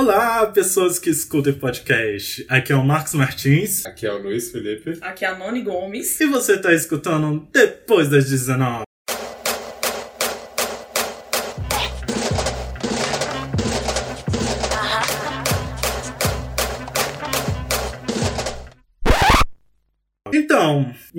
Olá, pessoas que escutam o podcast. Aqui é o Marcos Martins. Aqui é o Luiz Felipe. Aqui é a Noni Gomes. E você está escutando depois das 19.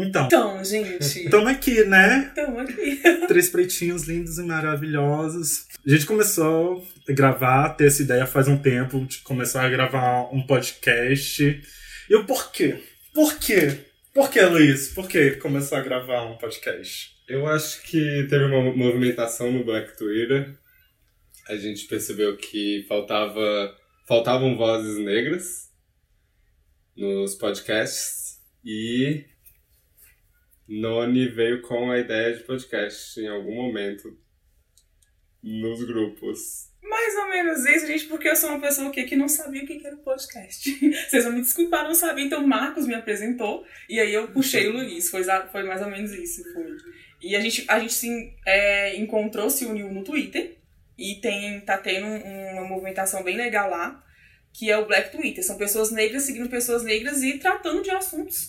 Então, então. Então, gente. Estamos aqui, né? Estamos aqui. Três pretinhos lindos e maravilhosos. A gente começou a gravar, ter essa ideia faz um tempo, de começar a gravar um podcast. E o porquê? Por quê? Por que, Luiz? Por que começar a gravar um podcast? Eu acho que teve uma movimentação no Black Twitter. A gente percebeu que faltava, faltavam vozes negras nos podcasts e Noni veio com a ideia de podcast em algum momento nos grupos. Mais ou menos isso, gente, porque eu sou uma pessoa que, que não sabia o que era podcast. Vocês vão me desculpar, não sabia. Então o Marcos me apresentou e aí eu puxei o Luiz. Foi, foi mais ou menos isso. Foi. E a gente, a gente se é, encontrou, se uniu no Twitter e tem, tá tendo uma movimentação bem legal lá, que é o Black Twitter. São pessoas negras seguindo pessoas negras e tratando de assuntos,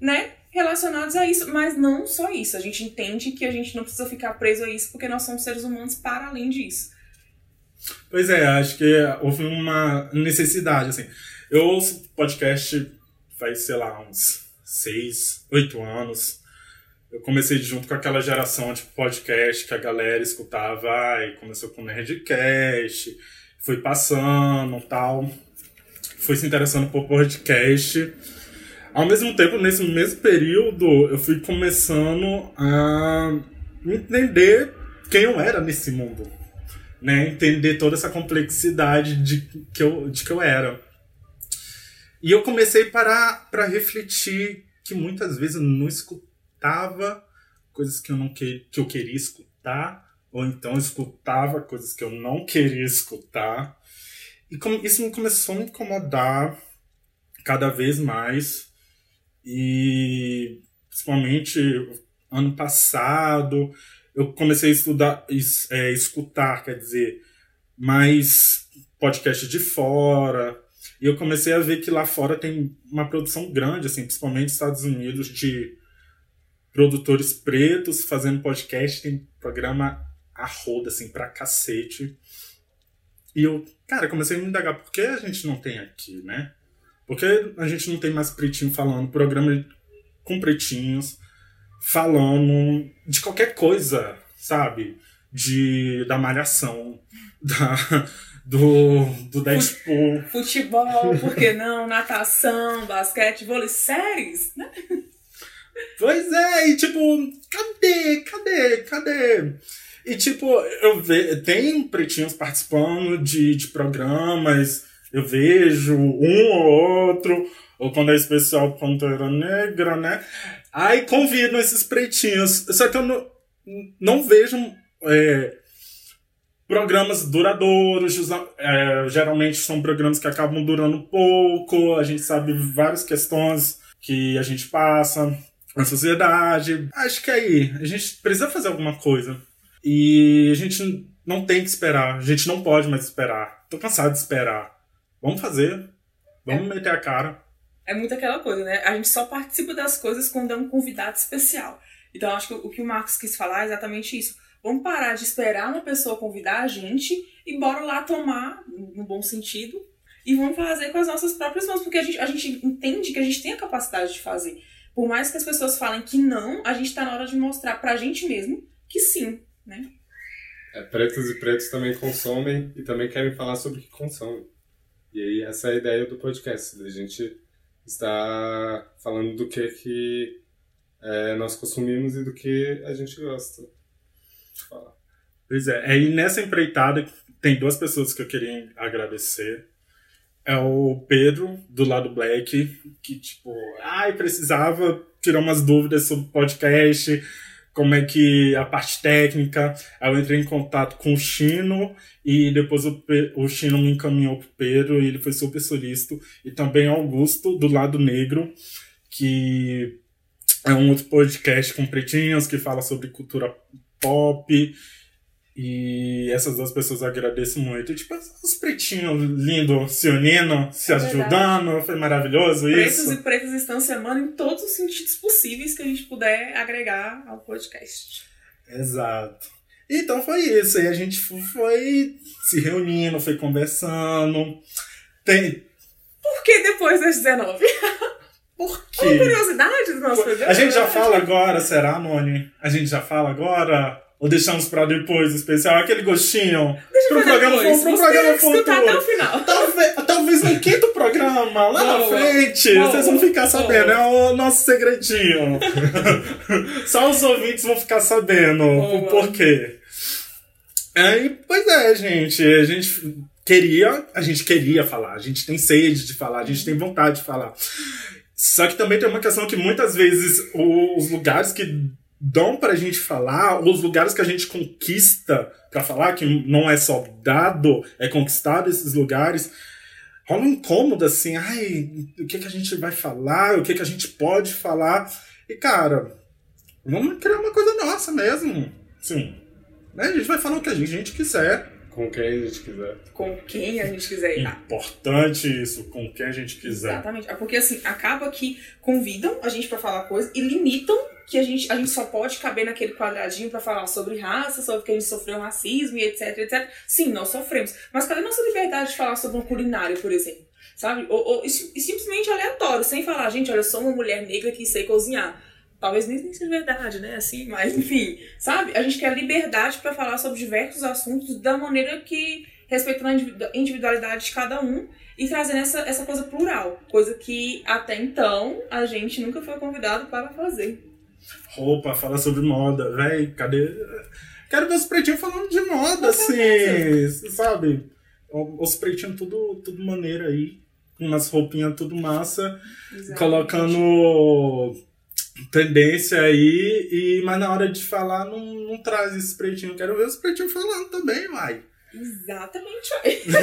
né, relacionados a isso, mas não só isso. A gente entende que a gente não precisa ficar preso a isso porque nós somos seres humanos para além disso. Pois é, acho que houve uma necessidade, assim. Eu ouço podcast faz, sei lá, uns seis, oito anos. Eu comecei junto com aquela geração de podcast que a galera escutava, e começou com Nerdcast, foi passando tal, foi se interessando por podcast. Ao mesmo tempo, nesse mesmo período, eu fui começando a entender quem eu era nesse mundo né, entender toda essa complexidade de que eu, de que eu era. E eu comecei a parar para refletir que muitas vezes eu não escutava coisas que eu não que, que eu queria escutar, ou então escutava coisas que eu não queria escutar. E isso me começou a me incomodar cada vez mais. E principalmente ano passado, eu comecei a estudar, é, escutar, quer dizer, mais podcasts de fora. E eu comecei a ver que lá fora tem uma produção grande, assim, principalmente nos Estados Unidos, de produtores pretos fazendo podcast, tem programa a roda, assim, pra cacete. E eu, cara, comecei a me indagar, por que a gente não tem aqui, né? Por que a gente não tem mais pretinho falando, programa com pretinhos, falando de qualquer coisa, sabe? De, da malhação, da, do, do Deadpool. Futebol, por que não? Natação, basquete, vôlei, séries, né? Pois é, e tipo, cadê, cadê, cadê? E tipo, eu vejo, tem pretinhos participando de, de programas, eu vejo um ou outro, ou quando é especial Pantera Negra, né? Aí convidam esses pretinhos. Só que eu não, não vejo é, programas duradouros. É, geralmente são programas que acabam durando pouco. A gente sabe várias questões que a gente passa na sociedade. Acho que aí a gente precisa fazer alguma coisa. E a gente não tem que esperar. A gente não pode mais esperar. Tô cansado de esperar. Vamos fazer. Vamos é. meter a cara é muito aquela coisa, né? A gente só participa das coisas quando é um convidado especial. Então, acho que o que o Marcos quis falar é exatamente isso. Vamos parar de esperar uma pessoa convidar a gente e bora lá tomar, no bom sentido, e vamos fazer com as nossas próprias mãos, porque a gente, a gente entende que a gente tem a capacidade de fazer. Por mais que as pessoas falem que não, a gente está na hora de mostrar pra gente mesmo que sim, né? É, pretos e pretos também consomem e também querem falar sobre o que consomem. E aí essa é a ideia do podcast, da gente está falando do que, que é, nós consumimos e do que a gente gosta de falar. Pois é, e nessa empreitada tem duas pessoas que eu queria agradecer. É o Pedro, do lado Black, que tipo, ai, precisava tirar umas dúvidas sobre podcast, como é que a parte técnica. Aí eu entrei em contato com o Chino e depois o, o Chino me encaminhou pro Pedro e ele foi super solícito. E também Augusto, do lado negro, que é um outro podcast com pretinhos que fala sobre cultura pop. E essas duas pessoas eu agradeço muito. Tipo, os pretinhos lindos se unindo, se É ajudando. Foi maravilhoso Pretos isso. e pretas estão se amando em todos os sentidos possíveis que a gente puder agregar ao podcast. Exato. Então foi isso. Aí a gente foi se reunindo, foi conversando. Tem. Por que depois das 19? Por Uma quê? curiosidade do nosso programa. A gente já fala agora, será, Noni? A gente já fala agora? Ou deixamos pra depois o especial? Aquele gostinho Deixa pro programa, depois. pro Vamos programa escutar até o futuro. final. Talvez, talvez no quinto programa, lá na Boa. frente, Boa. vocês vão ficar sabendo, Boa. é o nosso segredinho. Só os ouvintes vão ficar sabendo o porquê. Aí, pois é, gente, a gente queria, a gente queria falar, a gente tem sede de falar, a gente tem vontade de falar. Só que também tem uma questão que muitas vezes os lugares que dão pra gente falar, ou os lugares que a gente conquista pra falar, que não é só dado, é conquistado esses lugares, rola um incômodo assim, ai, o que, que a gente vai falar, o que, que a gente pode falar. E cara, vamos criar uma coisa nossa mesmo. Sim. Né? A gente vai falar o que a gente, a gente quiser. Com quem a gente quiser. Com quem a gente quiser ir. Importante isso, com quem a gente quiser. Exatamente. É porque assim, acaba que convidam a gente pra falar coisa e limitam que a gente, a gente só pode caber naquele quadradinho pra falar sobre raça, sobre que a gente sofreu racismo e etc, etc. Sim, nós sofremos. Mas cadê nossa liberdade de falar sobre uma culinária, por exemplo? Sabe? Ou, ou e sim- simplesmente aleatório, sem falar, gente, olha, eu sou uma mulher negra que sei cozinhar. Talvez nem, nem seja verdade, né? Assim, mas enfim, sabe? A gente quer liberdade pra falar sobre diversos assuntos da maneira que respeitando a individu- individualidade de cada um e trazendo essa, essa coisa plural, coisa que até então a gente nunca foi convidado para fazer. Roupa, fala sobre moda, véi, cadê? Quero ver os pretinhos falando de moda, assim, sabe? Os pretinhos tudo, tudo maneiro aí, com umas roupinhas tudo massa, colocando tendência aí, e, mas na hora de falar não, não traz esse pretinho. Quero ver os pretinhos falando também, vai. Exatamente.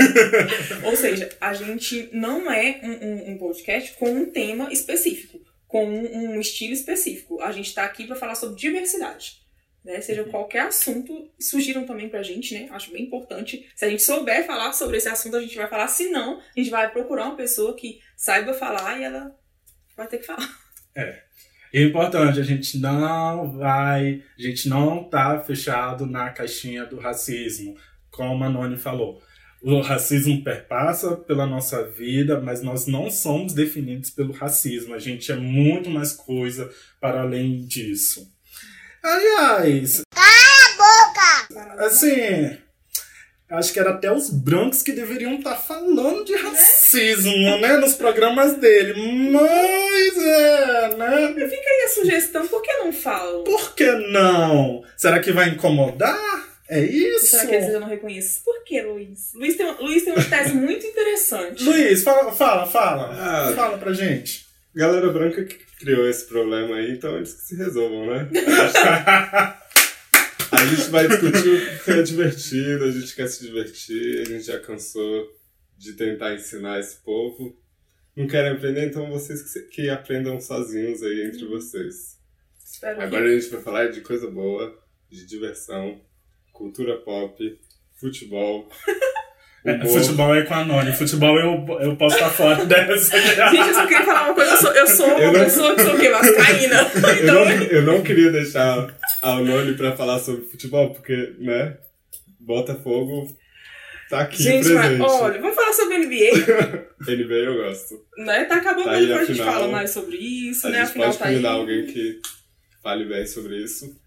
Ou seja, a gente não é um, um- um podcast com um tema específico, com um, um estilo específico. A gente está aqui para falar sobre diversidade. Né? Seja qualquer assunto, surgiram também pra gente, né? Acho bem importante. Se a gente souber falar sobre esse assunto, a gente vai falar. Se não, a gente vai procurar uma pessoa que saiba falar e ela vai ter que falar. E é importante, a gente não vai, a gente não tá fechado na caixinha do racismo, como a Noni falou. O racismo perpassa pela nossa vida, mas nós não somos definidos pelo racismo. A gente é muito mais coisa para além disso. Aliás, assim, acho que era até os brancos que deveriam estar falando de racismo, né, nos programas dele. Mas é, né? Fica aí a sugestão, por que não falam? Por que não? Será que vai incomodar? É isso? Será que eles ainda não reconhecem? Por que, Luiz? Luiz tem, Luiz tem uma tese muito interessante. Luiz, fala, fala, fala. Ah. Fala pra gente. Galera branca que criou esse problema aí, então eles que se resolvam, né? A gente vai discutir porque é divertido, a gente quer se divertir, a gente já cansou de tentar ensinar esse povo. Não querem aprender, então vocês que, se- que aprendam sozinhos aí entre vocês. Espero Agora a gente vai falar de coisa boa, de diversão, cultura pop, futebol, É, futebol é com a Noni. Futebol eu, eu posso estar fora dessa. Gente, eu só queria falar uma coisa. Eu sou, eu sou uma Eu não- pessoa que sou o quê? Vascaína. Eu Então, não, eu não queria deixar a Noni pra falar sobre futebol, porque, né, Botafogo tá aqui gente, mas, presente. olha, vamos falar sobre NBA. NBA eu gosto. né? Tá acabando, Tá mas aí depois a a gente fala mais sobre isso, a né? gente Afinal, pode tá aí. convidar alguém que fale bem sobre isso.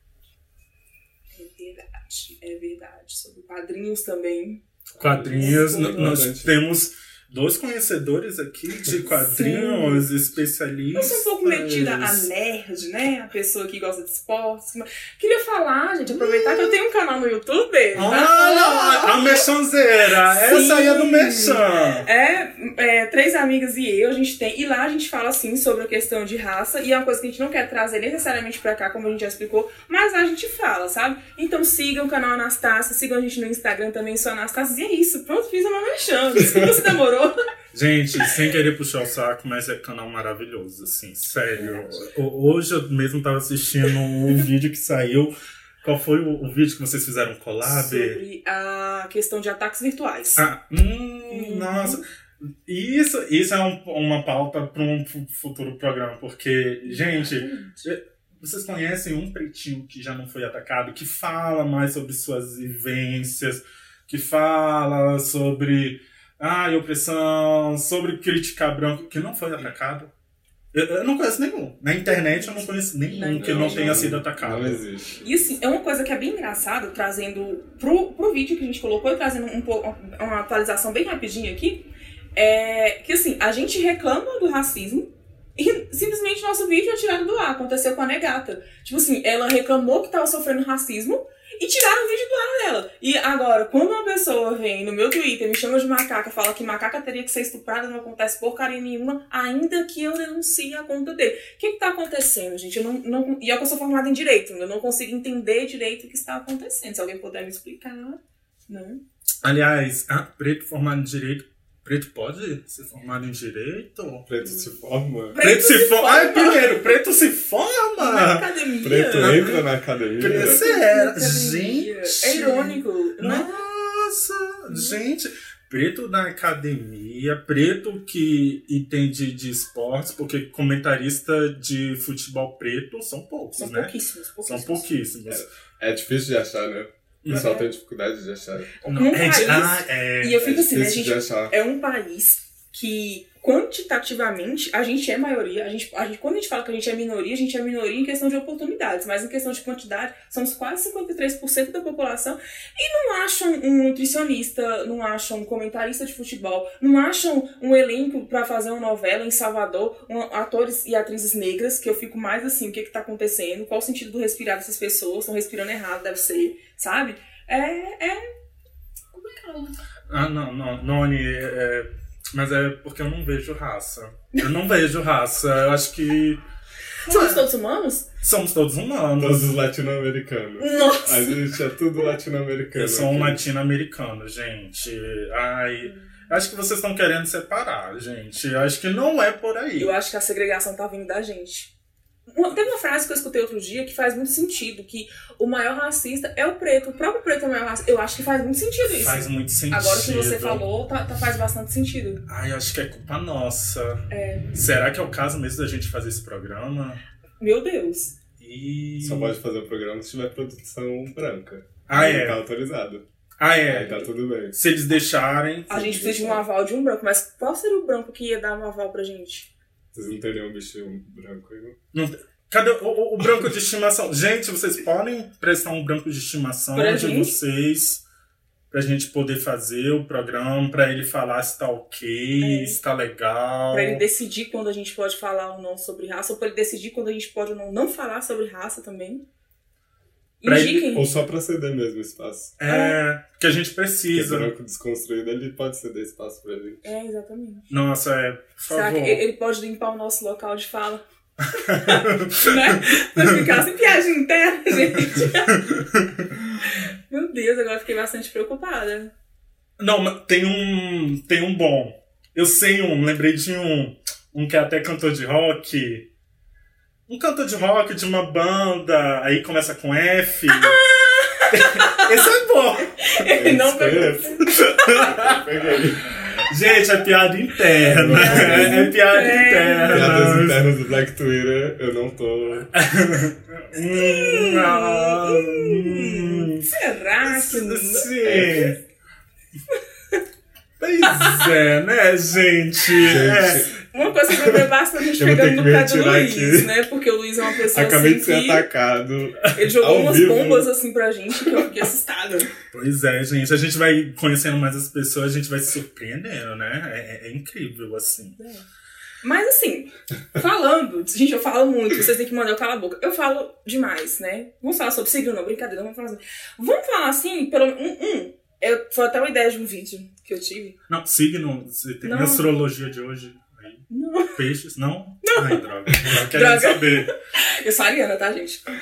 É verdade, é verdade. Sobre quadrinhos também. Quadrinhos, nós temos dois conhecedores aqui de quadrinhos, especialistas. Eu sou um pouco metida a nerd, né? A pessoa que gosta de esportes. mas Queria falar, gente, aproveitar que eu tenho um canal no YouTube. Olha, a mexanzeira! Essa aí é do Sim. mexan! É, é, três amigas e eu, a gente tem. E lá a gente fala assim sobre a questão de raça. E é uma coisa que a gente não quer trazer necessariamente pra cá, como a gente já explicou. Mas lá a gente fala, sabe? Então sigam o canal Anastácia, sigam a gente no Instagram também, sou Anastácia. E é isso, pronto, fiz a minha mexendo. Desculpa se Gente, sem querer puxar o saco, mas é canal maravilhoso, assim, sério. Hoje eu mesmo tava assistindo um vídeo que saiu Qual foi o, o vídeo que vocês fizeram collab? Sobre a questão de ataques virtuais. Ah, hum, nossa. Isso, isso é um- uma pauta para um fu- futuro programa, porque, gente, vocês conhecem um pretinho que já não foi atacado, que fala mais sobre suas vivências, que fala sobre ai, opressão, sobre criticar branco, que não foi atacado? Eu, eu não conheço nenhum. Na internet eu não conheço nenhum Não, que não, não, tenha não. sido atacado. Não existe. E assim, é uma coisa que é bem engraçada, trazendo pro, pro vídeo que a gente colocou e trazendo um pouco uma atualização bem rapidinha aqui, é que assim, a gente reclama do racismo e simplesmente nosso vídeo é tirado do ar. Aconteceu com a Negata. Tipo assim, ela reclamou que tava sofrendo racismo e tiraram o vídeo do ar dela. E agora, quando uma pessoa vem no meu Twitter, me chama de macaca, fala que macaca teria que ser estuprada, não acontece porcaria nenhuma, ainda que eu denuncie a conta dele. O que que tá acontecendo, gente? Eu não, não, e eu que eu sou formada em Direito, eu não consigo entender direito o que está acontecendo. Se alguém puder me explicar, né? Aliás, ah, preto formado em direito. Preto pode ser formado em direito? Preto se forma. Preto, se, forma. Ai, primeiro, preto se forma! Na academia. Preto entra na academia. Preto- Sério, academia. gente. É irônico, né? Nossa, gente. Preto na academia, preto que entende de esportes, porque comentarista de futebol preto são poucos, São né? pouquíssimos, pouquíssimos. São pouquíssimos. É difícil de achar, né? O pessoal tem dificuldade de achar. Não, Num é país- ah, é. E eu fico é assim, né, gente? de achar. é um país que quantitativamente a gente é maioria. A gente, a gente, quando a gente fala que a gente é minoria, a gente é minoria em questão de oportunidades, mas em questão de quantidade, somos quase 53% da população e não acham um nutricionista, não acham um comentarista de futebol, não acham um elenco pra fazer uma novela em Salvador, um- atores e atrizes negras, que eu fico mais assim, o que que tá acontecendo, qual o sentido do respirar dessas pessoas, estão respirando errado, deve ser, sabe? É, é complicado. Ah, não, não, Noni, é, mas é porque eu não vejo raça. Eu não vejo raça. Eu acho que Somos todos humanos? somos todos humanos. Todos os latino-americanos. Nossa! A gente é tudo latino-americano. Eu sou um latino-americano, gente. Ai. Acho que vocês estão querendo separar, gente. Acho que não é por aí. Eu acho que a segregação tá vindo da gente. Uma- Tem uma frase que eu escutei outro dia que faz muito sentido, que o maior racista é o preto. O próprio preto é o maior racista. Eu acho que faz muito sentido isso. Faz muito sentido. Agora que você falou, tá, tá- faz bastante sentido. Ai, acho que é culpa nossa. É. Será que é o caso mesmo da gente fazer esse programa? Meu Deus. E... Só pode fazer o programa se tiver produção branca. Ah, Aí é? Tá autorizado. Ah, Aí é. tá tudo bem. Se eles deixarem. A gente precisa de um aval de um branco, mas qual seria o branco que ia dar um aval pra gente? Vocês não teriam um bichinho branco aí, não? Não- Cadê o, o- o branco de estimação? Gente, vocês podem prestar um branco de estimação Pra de gente? vocês pra gente poder fazer o programa, pra ele falar se tá ok, É. se tá legal. Pra ele decidir quando a gente pode falar ou não sobre raça, ou pra ele decidir quando a gente pode ou não não falar sobre raça também. Pra ele-. Ou só pra ceder mesmo o espaço. É, que a gente Porque precisa. branco desconstruído, ele pode ceder espaço pra gente. É, exatamente. Nossa, é, por Será favor. que ele pode limpar o nosso local de fala? né? Pra ficar sem piadinha interna, gente. Meu Deus, agora fiquei bastante preocupada. Não, mas tem um. Tem um bom. Eu sei um, lembrei de um. Um que é até cantor de rock. Um cantor de rock de uma banda, aí começa com F. Esse é bom. Ele não pegou. Peguei. Gente, é piada interna. Piadas É piada. Piadas interna. internas do Black Twitter, eu não tô. Hum, ah, hum. Será que não? Sim. Pois é, né, gente? É. Uma coisa que eu vou ter pegando no pé do Luiz, aqui. né? Porque o Luiz é uma pessoa acabei assim de ser atacado. Ele jogou umas vivo. bombas assim pra gente que eu fiquei assustada. Pois é, gente. A gente vai conhecendo mais as pessoas, a gente vai se surpreendendo, né? É, é incrível, assim. Mas assim, falando, gente, eu falo muito, vocês têm que mandar eu calar a boca. Eu falo demais, né? Vamos falar sobre signo, não, brincadeira, vamos falar assim. Vamos falar assim, pelo um, um. Eu, foi até uma ideia de um vídeo que eu tive. Não, signo, você tem Não. astrologia de hoje. Não. Peixes, não? Não. Ai, droga. Eu quero saber. Eu sou ariana, tá, gente? A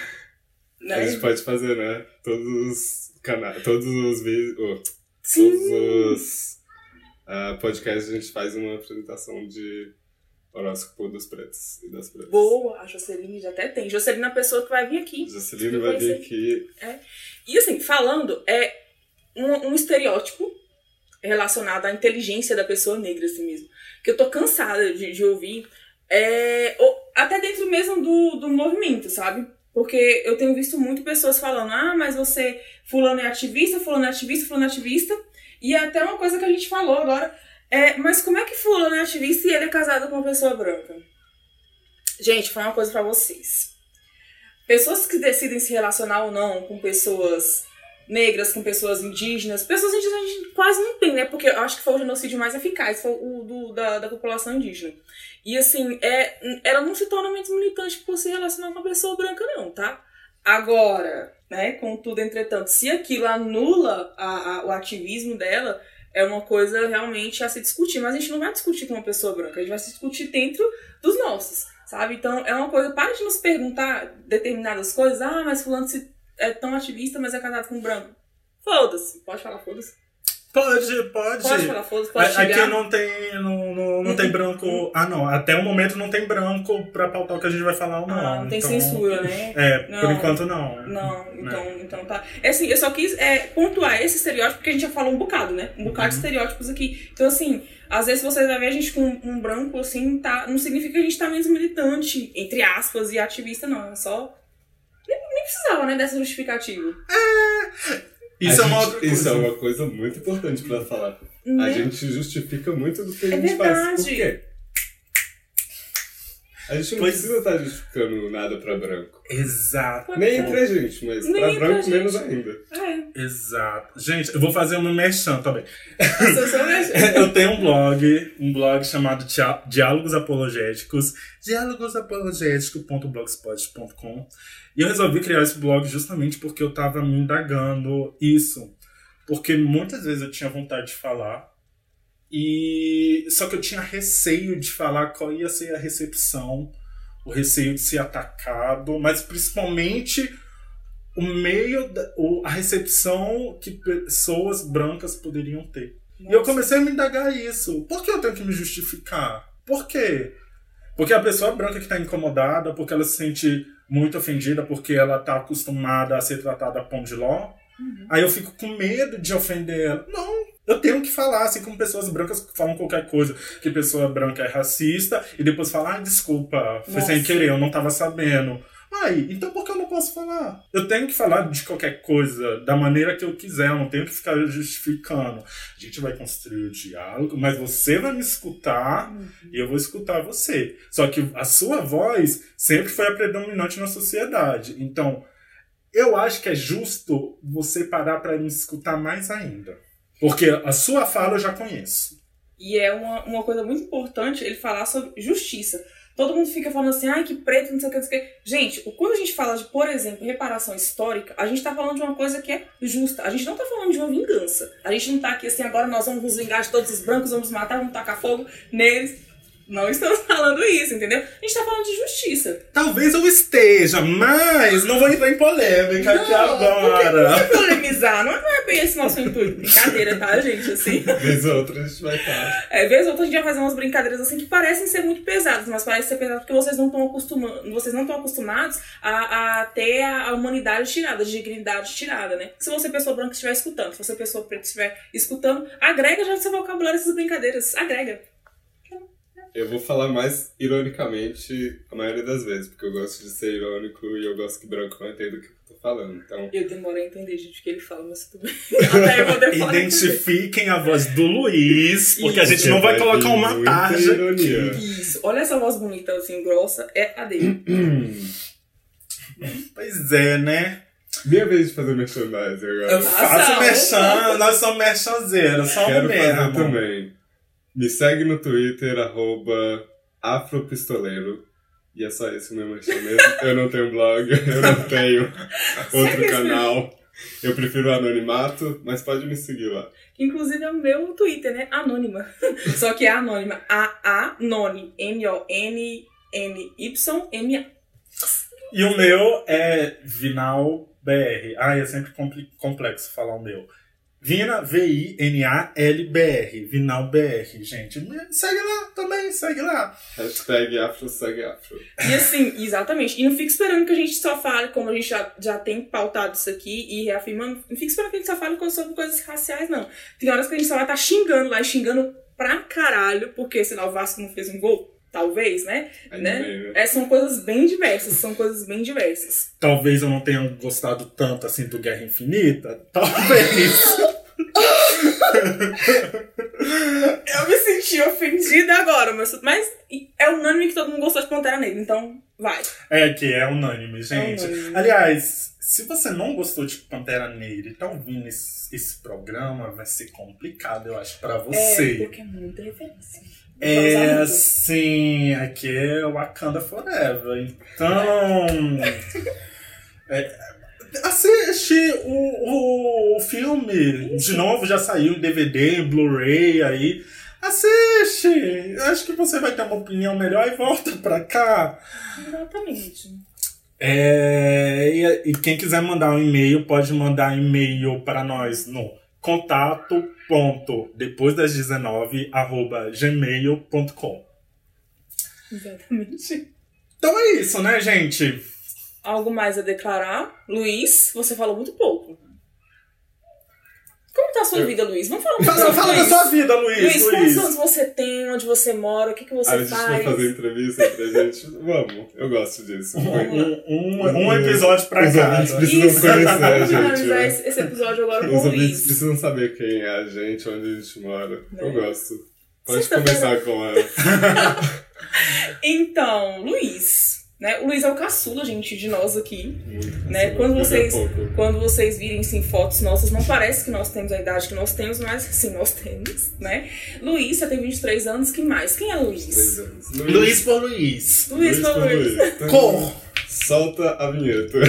Né? gente pode fazer, né? Todos os canais, todos os vídeos, oh, todos os ah, podcasts a gente faz uma apresentação de horóscopo dos pretos e das pretas. Boa, a Joceline já até tem. Joceline é a pessoa que vai vir aqui. Jocelyn vai vir aqui. E assim, falando, é um, um estereótipo relacionado à inteligência da pessoa negra, assim mesmo. Que eu tô cansada de, de ouvir. É, ou, até dentro mesmo do, do movimento, sabe? Porque eu tenho visto muito pessoas falando, ah, mas você, fulano é ativista, fulano é ativista, fulano é ativista. E até uma coisa que a gente falou agora, é, mas como é que fulano é ativista e ele é casado com uma pessoa branca? Gente, foi uma coisa pra vocês. Pessoas que decidem se relacionar ou não com pessoas negras, com pessoas indígenas, pessoas indígenas a gente quase não tem, né? Porque eu acho que foi o genocídio mais eficaz, foi o do, da, da população indígena. E assim, é, ela não se torna menos militante por se relacionar com uma pessoa branca, não, tá? Agora, né, contudo, entretanto, se aquilo anula a, a, o ativismo dela, é uma coisa realmente a se discutir. Mas a gente não vai discutir com uma pessoa branca, a gente vai se discutir dentro dos nossos, sabe? Então é uma coisa, para de nos perguntar determinadas coisas, ah, mas fulano se, é tão ativista, mas é casado com um branco. Foda-se, pode falar foda-se. Pode, pode. Pode falar foda-se, pode A- Aqui xingar. não tem, não, não, não tem branco. Ah, não. Até o momento não tem branco pra pautar o que a gente vai falar ou não. Ah, não tem Então, censura, né? É, por Não. enquanto não. Não, então, então tá. É assim, eu só quis é, pontuar esse estereótipo porque a gente já falou um bocado, né? Um bocado de estereótipos aqui. Então, assim, às vezes vocês vão ver a gente com um branco, assim, tá, não significa que a gente tá menos militante, entre aspas, e ativista, não. É só. Precisava, né, dessa justificativa. Isso A é uma gente- outra Isso é coisa. uma coisa muito importante pra falar. A Né? gente justifica muito do que a É gente faz. Por quê? A gente não Pois- precisa estar justificando nada pra branco. Exato. Nem entre a gente, mas Nem pra branco gente. menos ainda. É, Exato. Gente, eu vou fazer um merchan também. eu tenho um blog, um blog chamado Diálogos Apologéticos, diálogosapologéticos.blogspot.com. E eu resolvi criar esse blog justamente porque eu tava me indagando isso. Porque muitas vezes eu tinha vontade de falar, e só que eu tinha receio de falar qual ia ser a recepção, o receio de ser atacado, mas principalmente o meio, da, o- a recepção que pessoas brancas poderiam ter. E eu comecei a me indagar isso. Por que eu tenho que me justificar? Por quê? Porque a pessoa branca que está incomodada, porque ela se sente muito ofendida, porque ela está acostumada a ser tratada pão de ló. Aí eu fico com medo de ofender ela. Não, eu tenho que falar, assim como pessoas brancas falam qualquer coisa, que pessoa branca é racista, e depois falar, ah, desculpa, foi sem Nossa. querer, eu não estava sabendo. Ai, então por que eu não posso falar? Eu tenho que falar de qualquer coisa, da maneira que eu quiser, eu não tenho que ficar justificando. A gente vai construir o diálogo, mas você vai me escutar e eu vou escutar você. Só que a sua voz sempre foi a predominante na sociedade. Então, eu acho que é justo você parar para me escutar mais ainda. Porque a sua fala eu já conheço. E é uma, uma coisa muito importante ele falar sobre justiça. Todo mundo fica falando assim, ai, que preto, não sei o que, não sei o que. Gente, quando a gente fala de, por exemplo, reparação histórica, a gente tá falando de uma coisa que é justa. A gente não tá falando de uma vingança. A gente não tá aqui assim, agora nós vamos nos vingar de todos os brancos, vamos matar, vamos tacar fogo neles. Não estamos falando isso, entendeu? A gente tá falando de justiça. Talvez eu esteja, mas não vou entrar em polêmica aqui Não, agora. Não é polemizar, não é bem esse nosso intuito. Brincadeira, tá, gente? Assim. Vez ou outra a gente vai estar. É, vez ou outra a gente vai fazer umas brincadeiras assim que parecem ser muito pesadas, mas parecem ser pesadas porque vocês não estão acostumados, vocês não estão acostumados a, a ter a, a humanidade tirada, a dignidade tirada, né? Se você pessoa branca estiver escutando, se você pessoa preta estiver escutando, agrega já no seu vocabulário essas brincadeiras, agrega. Eu vou falar mais ironicamente a maioria das vezes, porque eu gosto de ser irônico e eu gosto que branco não entenda o que eu tô falando. Então, Eu demorei a entender, gente, o que ele fala, mas tudo bem. Até eu vou demorar a. Identifiquem a voz do Luiz, porque a Isso. gente não vai Vai colocar uma tarja ironia. Isso, olha essa voz bonita, assim, grossa, é a dele. Pois é, né? minha vez de fazer merchandising agora. Eu faço merchan, nós somos merchanzeiros, somos Quero mesmo. fazer também. Me segue no Twitter, arroba afropistoleiro. E é só esse o meu merchan mesmo. Eu não tenho blog, eu não tenho outro canal. Eu prefiro o anonimato, mas pode me seguir lá. Que inclusive é o meu Twitter, né? Anônima. Só que é anônima. A-A-Noni. N-O-N-N-Y-M-A. E o meu é Vinal BR. Ai, é sempre complexo falar o meu. Vina, V-I-N-A-L-B-R. Vinal BR, gente. Segue lá também, segue lá. Hashtag Afro segue Afro. E assim, exatamente. E não fique esperando que a gente só fale, como a gente já, já tem pautado isso aqui e reafirmando, não fique esperando que a gente só fale sobre coisas raciais, não. Tem horas que a gente só vai estar tá xingando lá, xingando pra caralho, porque, lá, o Vasco não fez um gol. Talvez, né? né? né? É, são coisas bem diversas, são coisas bem diversas. Talvez eu não tenha gostado tanto assim do Guerra Infinita. Talvez. eu me senti ofendida agora, mas, mas é unânime que todo mundo gostou de Pantera Negra, então vai. É que é unânime, gente. É unânime. Aliás, se você não gostou de Pantera Negra e tá ouvindo esse, esse programa, vai ser complicado, eu acho, pra você. É, porque é muita referência. É, sim, aqui é Wakanda Forever. Então. é, assiste o, o filme. De novo, já saiu em DVD, Blu-ray aí. Assiste! Acho que você vai ter uma opinião melhor e volta pra cá. Exatamente. É, e, e quem quiser mandar um e-mail, pode mandar e-mail para nós no contato ponto depois das 19 arroba gmail.com Exatamente. Então é isso, né, gente? Algo mais a declarar? Luiz, você falou muito pouco. Como tá a sua vida, Luiz? Vamos falar um pouco Fala, fala da sua vida, Luiz. Luiz, Luiz, quantos anos você tem? Onde você mora? O que, que você a faz? A gente vai fazer entrevista pra gente? Vamos, eu gosto disso. Um, um, um episódio pra Os cada. ouvintes precisam Isso. conhecer a Vamos gente. finalizar né? esse, esse episódio agora Os com o ouvintes Luiz. precisam saber quem é a gente, onde a gente mora. Eu Né? gosto. Pode Sexta-feira. começar com a. Então, Luiz. Né? O Luiz é o caçula, gente, de nós aqui. Muito Né? Quando vocês-. Quando vocês virem sim, fotos nossas, não parece que nós temos a idade que nós temos, mas sim, nós temos, né? Luiz, você tem 23 anos, que mais? Quem é Luiz? anos. Luiz por Luiz. Luiz, por por Luiz. Luiz. Cor. Solta a vinheta.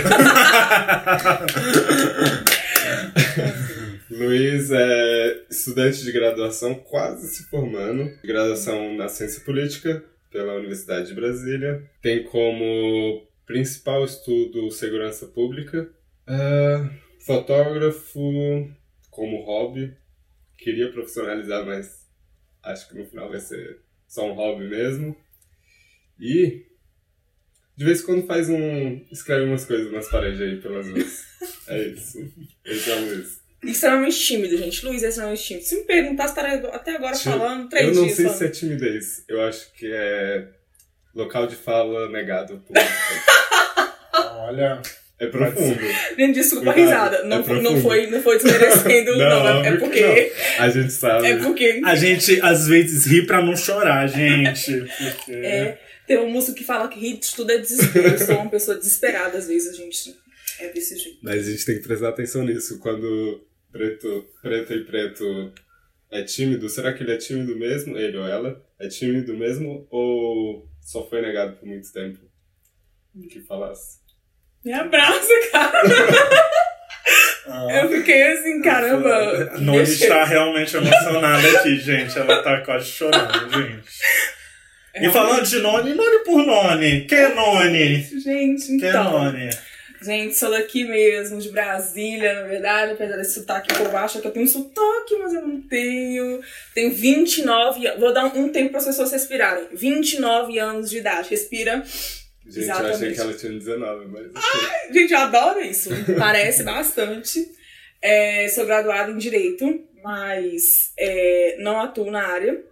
Luiz é estudante de graduação, quase se formando. Graduação na Ciência Política pela Universidade de Brasília. Tem como principal estudo segurança pública. É, fotógrafo como hobby. Queria profissionalizar, mas acho que no final vai ser só um hobby mesmo. E de vez em quando faz um. escreve umas coisas nas paredes aí pelas ruas. É isso. Esse é o Luiz. Extremamente tímido, gente. Luiz é extremamente tímido. Se me perguntar, estaria até agora falando três Eu não dias. sei falando. se é timidez. Eu acho que é local de fala negado. por- Olha. É profundo. Nem desculpa a risada. Não, é foi- não, foi, não foi desmerecendo, não. Não, é- é porque. A gente sabe. É porque. A gente às vezes ri pra não chorar, gente. Porque... É, tem um músico que fala que rir de tudo é desespero. Eu sou uma pessoa desesperada, às vezes, a gente. É desse jeito. Mas a gente tem que prestar atenção nisso. Quando preto, preto e preto é tímido, será que ele é tímido mesmo? Ele ou ela? É tímido mesmo? Ou só foi negado por muito tempo? Que falasse. Me abraça, cara. Ah. Eu fiquei assim, caramba. Noni está realmente emocionada aqui, gente. Ela tá quase chorando, gente. E falando de Noni, Noni por Noni. Quem é Noni? Gente, é então. Noni? Gente, sou daqui mesmo, de Brasília, na verdade, apesar desse sotaque, o povo acha que eu tenho um sotaque, mas eu não tenho. Tenho 29 anos. Vou dar um, tempo para as pessoas respirarem. 29 anos de idade. Respira. Gente, eu achei Exatamente. que ela tinha 19, mas. ok. Gente, eu adoro isso. Parece bastante. É, sou graduada em Direito, mas é, não atuo na área.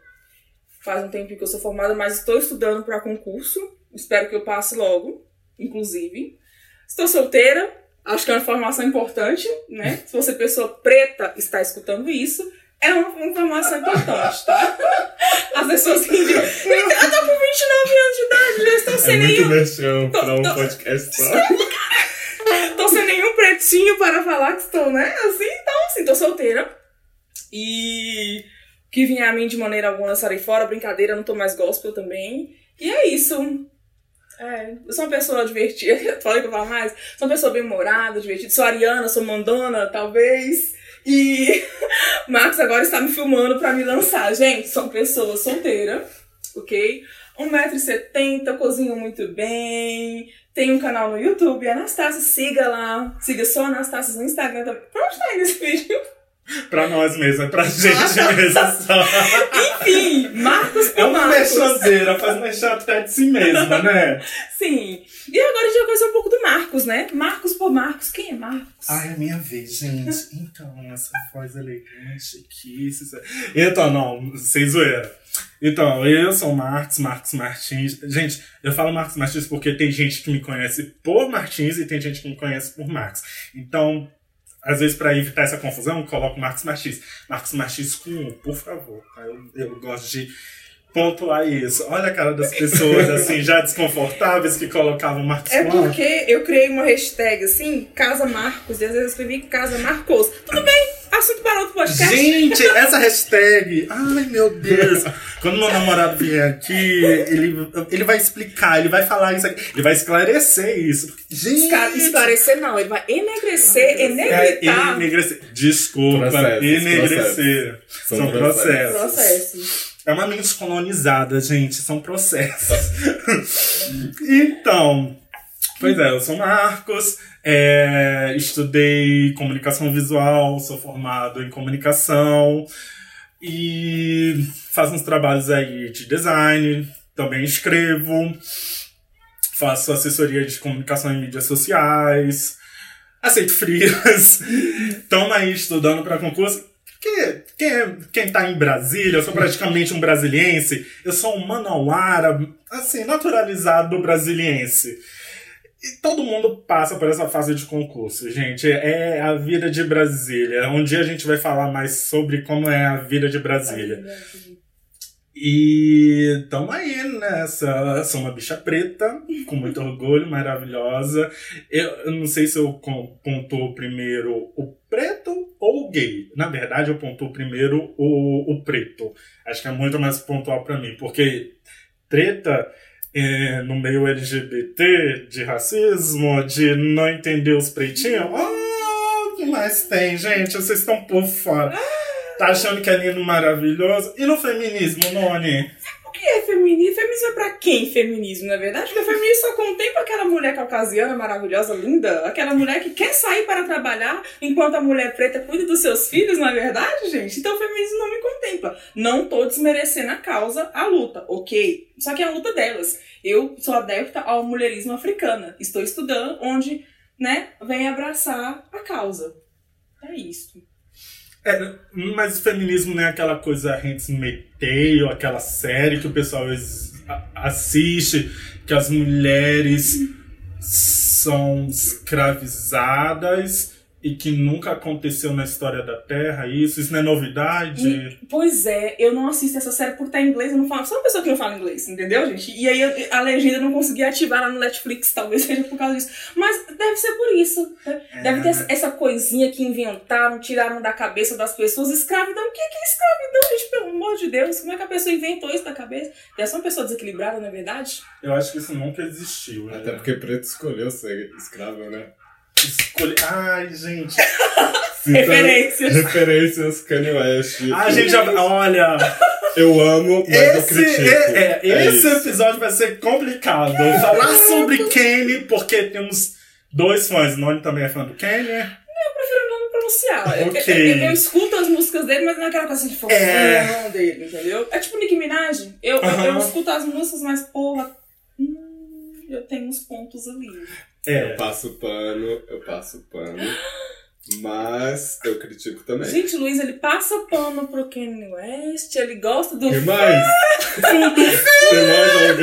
Faz um tempo que eu sou formada, mas estou estudando para concurso. Espero que eu passe logo, inclusive. Estou solteira, acho que é uma informação importante, né? Se você, pessoa preta, está escutando isso, é uma informação importante, tá? As pessoas que dizem, eu tô com 29 anos de idade, já estou É sem muito nenhum mexão pra um tô- podcast só. tô sem nenhum pretinho para falar que estou, né? Assim, então, assim, tô solteira. E o que vier a mim de maneira alguma estarei fora, brincadeira, não tô mais gospel também. E é isso. É, eu sou uma pessoa divertida, falei que eu falo mais. Sou uma pessoa bem-humorada, divertida. Sou ariana, sou mandona, talvez. E Marcos agora está me filmando pra me lançar. Gente, sou uma pessoa solteira, ok? 1,70m, cozinho muito bem. Tem um canal no YouTube, Anastácia, siga lá. Siga só Anastácia no Instagram também. Pra onde tá indo esse vídeo? Pra nós mesmos, é pra gente mesmo só. Enfim, Marcos por É uma Marcos. mexadeira, faz mexer até de si mesma, né? Sim. E agora a gente vai conhecer um pouco do Marcos, né? Marcos por Marcos. Quem é Marcos? Ai, é minha vez, gente. Então, essa voz elegante aqui. isso- Então, não, sem zoeira. Então, eu sou o Marcos, Marcos Martins. Gente, eu falo Marcos Martins porque tem gente que me conhece por Martins e tem gente que me conhece por Marcos. Então, às vezes, para evitar essa confusão, coloco Marcos Martins. Marcos Martins com por favor. Eu, eu gosto de pontuar isso. Olha a cara das pessoas, assim, já desconfortáveis que colocavam Marcos É porque eu criei uma hashtag assim, Casa Marcos, e às vezes eu escrevi Casa Marcos. Tudo bem, assunto para outro podcast. Gente, essa hashtag. Ai, meu Deus. Quando meu namorado vier aqui, ele, ele vai explicar, ele vai falar isso aqui, ele vai esclarecer isso. Gente. Esclarecer não, ele vai enegrecer, É, enegritar enegrecer. Desculpa, Processos, enegrecer. São São, processos. processos. É uma mente colonizada, gente. São processos. então, pois é, eu sou Marcos, é, estudei comunicação visual, sou formado em comunicação e faço uns trabalhos aí de design, também escrevo, faço assessoria de comunicação em mídias sociais, aceito frias, estamos aí estudando para concurso. Porque quem, quem tá em Brasília, eu sou praticamente um brasiliense, eu sou um manauara, assim, naturalizado brasiliense. E todo mundo passa por essa fase de concurso, gente. É a vida de Brasília. Um dia a gente vai falar mais sobre como é a vida de Brasília. E tamo aí nessa. Sou uma bicha preta, com muito orgulho, maravilhosa. Eu, eu não sei se eu con- pontuo primeiro o preto ou gay. Na verdade, eu pontuo primeiro o, o preto. Acho que é muito mais pontual pra mim, porque treta é, no meio LGBT, de racismo, de não entender os pretinhos. Oh, que mais tem, gente? Vocês estão por fora. Tá achando que é lindo, maravilhoso? E no feminismo, Noni? O feminismo? Feminismo é pra quem feminismo, na é verdade? Porque feminismo só contempla aquela mulher caucasiana, maravilhosa, linda, aquela mulher que quer sair para trabalhar enquanto a mulher preta cuida dos seus filhos, não é verdade, gente? Então o feminismo não me contempla. Não tô desmerecendo a causa, a luta, ok? Só que é a luta delas. Eu sou adepta ao mulherismo africana. Estou estudando onde, né, vem abraçar a causa. É isso. É, mas o feminismo não é aquela coisa Handmaid's Tale, aquela série que o pessoal assiste, que as mulheres são escravizadas e que nunca aconteceu na história da Terra, isso, isso não é novidade. Pois é, eu não assisto essa série por estar em inglês, eu não falo. Sou uma pessoa que não fala inglês, entendeu, gente? E aí eu- a legenda eu não consegui ativar lá no Netflix, talvez seja por causa disso. Mas deve ser por isso. né? Deve ter essa- coisinha que inventaram, tiraram da cabeça das pessoas. Escravidão, o que que é escravidão, gente? Pelo amor de Deus, como é que a pessoa inventou isso da cabeça? Deve ser uma pessoa desequilibrada, não é verdade? Eu acho que isso nunca existiu. né? Até porque preto escolheu ser escravo, né? Escolhe... Ai, gente. Referências. Referências Kanye West. A gente já. Olha. Eu amo, mas eu Esse, critico. é, é, esse isso. episódio vai ser complicado. Falar sobre Kanye, porque temos dois fãs. Noni também é fã do Kanye. Eu prefiro não me pronunciar. Eu- Ok. Eu, eu- eu escuto as músicas dele, mas não é aquela coisa de fã É. dele, entendeu? É tipo Nicki Minaj. Eu, eu- eu, Aham. escuto as músicas, mas porra. hum, eu tenho uns pontos ali. É. Eu passo pano, eu passo pano. Mas eu critico também. Gente, Luiz, ele passa pano pro Kanye West, ele gosta do. Tem mais? Eu?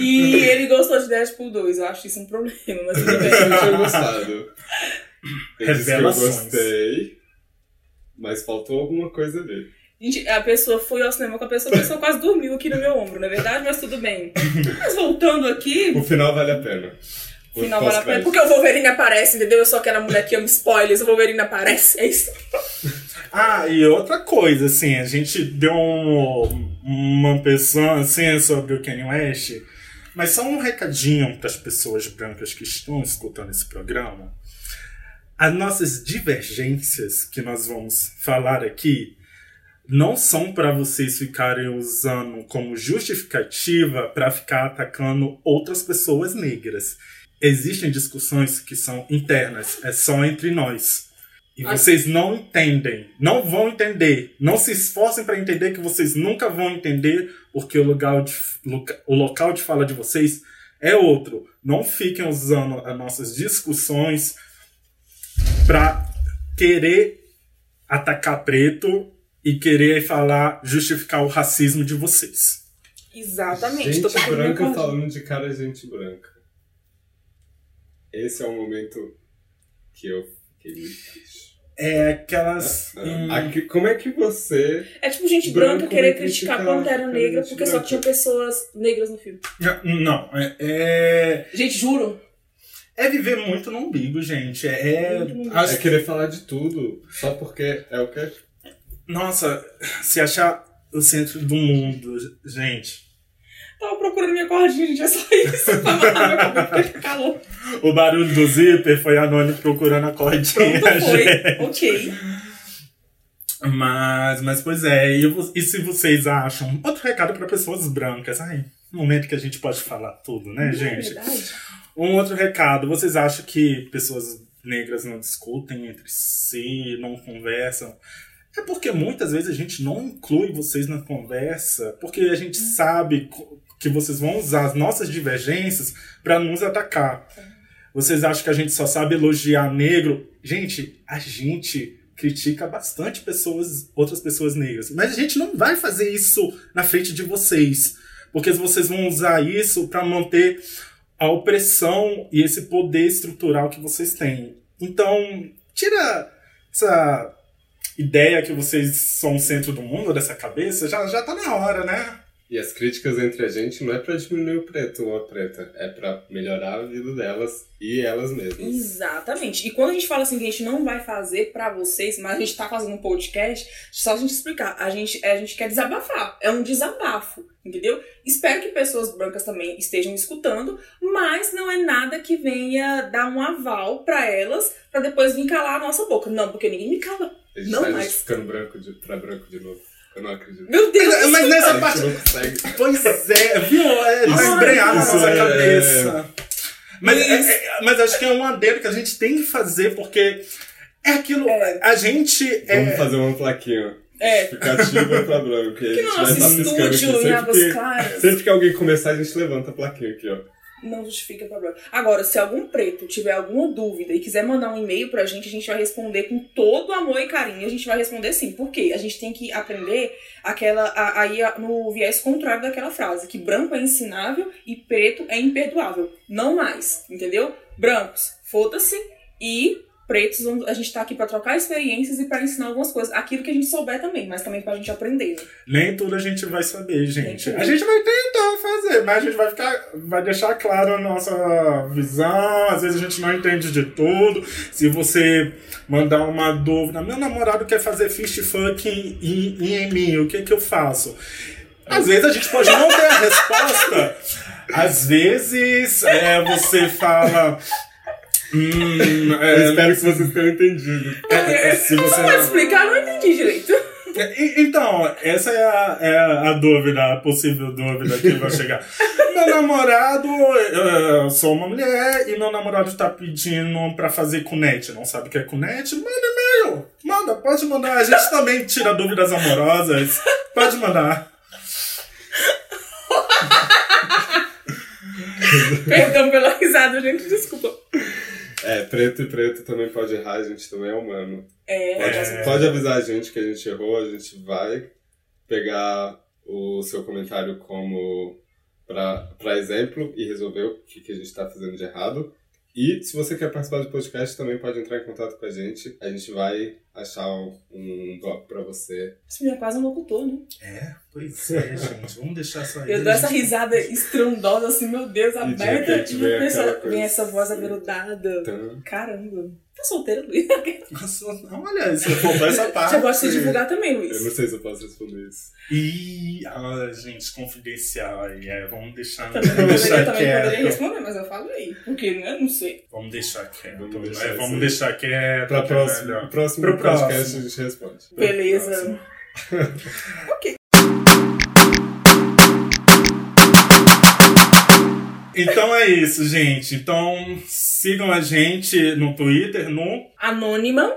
E ele gostou de Deadpool 2. Eu acho isso um problema, mas tudo Eu bem. tinha gostado. Eu disse que eu gostei, mas faltou alguma coisa dele. A pessoa foi ao cinema com a pessoa, a pessoa quase dormiu aqui no meu ombro, na é verdade, mas tudo bem. Mas voltando aqui, O final vale a pena. O final vale a pena. Porque o Wolverine aparece, entendeu? Eu sou aquela mulher que ama spoilers, o Wolverine aparece, é isso. Ah, e outra coisa, assim, a gente deu um- uma pessoa assim sobre o Kanye West, mas só um recadinho para as pessoas brancas que estão escutando esse programa. As nossas divergências que nós vamos falar aqui não são para vocês ficarem usando como justificativa para ficar atacando outras pessoas negras. Existem discussões que são internas, é só entre nós. E vocês não entendem, não vão entender. Não se esforcem para entender que vocês nunca vão entender, porque o local, de, o local de fala de vocês é outro. Não fiquem usando as nossas discussões para querer atacar preto e querer falar, justificar o racismo de vocês. Exatamente. tô Gente branca falando de cara gente branca. Esse é o momento que eu fiquei muito triste. É aquelas. hum, Aqui- como é que você. É tipo gente Branco branca querer criticar criticar Pantera Negra porque só branca. tinha pessoas negras no filme. Não, é, é, Gente, juro. é viver muito no umbigo, gente. É, acho É querer falar de tudo só porque é o quê? Nossa, se achar o centro do mundo, gente. Tava procurando minha cordinha, gente. É só isso. Pra matar meu cabelo porque tá calor. O barulho do zíper foi a Noni procurando a cordinha, Pronto, foi. gente. Ok. Mas, mas pois é, e, e se vocês acham. Outro recado para pessoas brancas. Ai, momento que a gente pode falar tudo, né, É gente? verdade. Um outro recado, vocês acham que pessoas negras não discutem entre si, não conversam? É porque muitas vezes a gente não inclui vocês na conversa, porque a gente sabe que vocês vão usar as nossas divergências para nos atacar. Vocês acham que a gente só sabe elogiar negro? Gente, a gente critica bastante pessoas, outras pessoas negras, mas a gente não vai fazer isso na frente de vocês, porque vocês vão usar isso para manter a opressão e esse poder estrutural que vocês têm. Então, tira essa ideia que vocês são o centro do mundo dessa cabeça, já, já tá na hora, né? E as críticas entre a gente não é pra diminuir o preto ou a preta, é pra melhorar a vida delas e elas mesmas. Exatamente. E quando a gente fala assim que a gente não vai fazer pra vocês, mas a gente tá fazendo um podcast, só a gente explicar. A gente, a gente quer desabafar. É um desabafo, entendeu? Espero que pessoas brancas também estejam escutando, mas não é nada que venha dar um aval pra elas pra depois vir calar a nossa boca. Não, porque ninguém me cala. A gente Não tá mais. justificando branco de, pra branco de novo. Eu não acredito. Meu Deus! Mas nessa a parte. gente. Pois é, viu? É, Isso- tá embrenhado na nossa é- cabeça. Mas, é- é- mas acho que é um adendo que a gente tem que fazer, porque é aquilo. É. A gente. Vamos É, fazer uma plaquinha É. justificativa pra branco. E a Que gente no vai nosso estar piscando aqui estúdio, em sempre Águas que, Claras. sempre que alguém começar, a gente levanta a plaquinha aqui, ó. Não justifica problema. Agora, se algum preto tiver alguma dúvida e quiser mandar um e-mail pra gente, a gente vai responder com todo amor e carinho. A gente vai responder sim. Por quê? A gente tem que aprender aquela. Aí no viés contrário daquela frase: que branco é ensinável e preto é imperdoável. Não mais. Entendeu? Brancos, foda-se. E pretos, a gente tá aqui pra trocar experiências e pra ensinar algumas coisas. Aquilo que a gente souber também, mas também pra gente aprender. né? nem tudo a gente vai saber, gente. A gente vai tentar fazer, mas a gente vai ficar. Vai deixar claro a nossa visão. Às vezes a gente não entende de tudo. Se você mandar uma dúvida, meu namorado quer fazer fist fuck em, em, em mim, o que que eu faço? Às vezes a gente pode não ter a resposta. Às vezes é, você fala. Hum, é, Eu espero que vocês tenham entendido. é, é, se você Pode explicar? Eu não entendi direito. Então, essa é a, é a dúvida, a possível dúvida que vai chegar. meu namorado, eu sou uma mulher e meu namorado tá pedindo pra fazer cunete. Não sabe o que é cunete? Manda e-mail. Manda, pode mandar. A gente também tira dúvidas amorosas. Pode mandar. Perdão pela risada, gente. Desculpa. É, preto e preto também pode errar, a gente também é humano. É, Pode, É. pode avisar a gente que a gente errou, a gente vai pegar o seu comentário como pra exemplo e resolver o que, que a gente tá fazendo de errado. E se você quer participar do podcast, também pode entrar em contato com a gente. A gente vai achar um, um bloco pra você. Esse menino é quase um locutor, né? É, pois é, gente. Vamos deixar só Eu dou essa risada estrondosa assim, meu Deus, de aberta. repente E aquela coisa. vem essa voz aveludada. Então, Caramba. Tá solteiro, Luiz? Olha, você faltou essa parte. Já gosta de divulgar também, eu não Luiz. sei se eu posso responder isso. Ih, ah, gente, confidencial aí. É, vamos deixar, Também, vamos deixar também poderia responder, mas eu falei. Porque, né? Não sei. Vamos deixar quieto. Vamos Vamos deixar isso vamos aí. deixar quieto. Pra que é próximo, próximo Pro podcast próximo. a gente responde. Beleza. Então é isso, gente. Então sigam a gente no Twitter, no Anônima,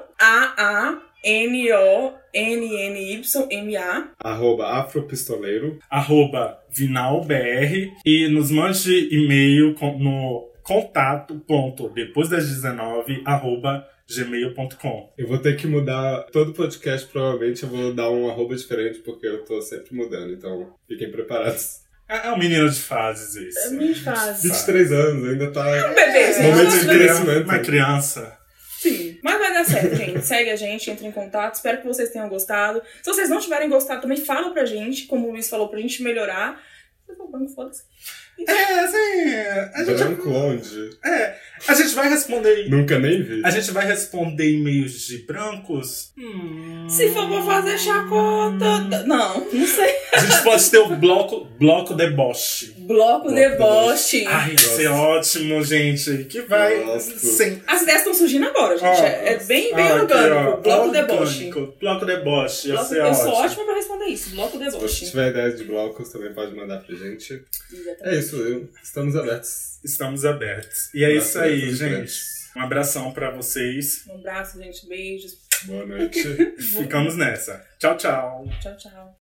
A-A-N-O-N-N-Y-M-A. Arroba Afropistoleiro. arroba vinalbr e nos mande e-mail no contato ponto depois das 19 arroba gmail.com. Eu vou ter que mudar todo podcast, provavelmente eu vou dar um arroba diferente, porque eu tô sempre mudando, então fiquem preparados. É, é um menino de fases É esse. muito fácil. 23 anos, ainda tá. Bebê, gente. Momento Nossa, de bebê. crescimento. Uma criança. Sim, mas vai dar certo, gente. Segue a gente, entre em contato. Espero que vocês tenham gostado. Se vocês não tiverem gostado, também fala pra gente, como o Luiz falou, pra gente melhorar. Se for bom, foda-se. É, assim, a gente, Branco onde? é, a gente vai responder. Nunca nem vi. A gente vai responder e-mails de brancos? Hum. Se for pra fazer chacota. Não, não sei. A gente pode ter o bloco, bloco deboche. Bloco Bloco deboche. Ai, isso é ótimo, gente. Que vai sem. As ideias estão surgindo agora, gente. Ó, é, é bem, bem Ah, aqui, orgânico. ó, bloco orgânico. deboche. Bloco deboche. Bloco- eu sou ótimo. ótima pra responder isso. Bloco Se você deboche. tiver ideias de blocos, também pode mandar pra gente. É Exatamente. isso, eu- estamos abertos. Estamos abertos. E é isso aí, gente. Um abração pra vocês. Um abraço, gente. Beijos. Boa noite. Ficamos nessa. Tchau, tchau. Tchau, tchau.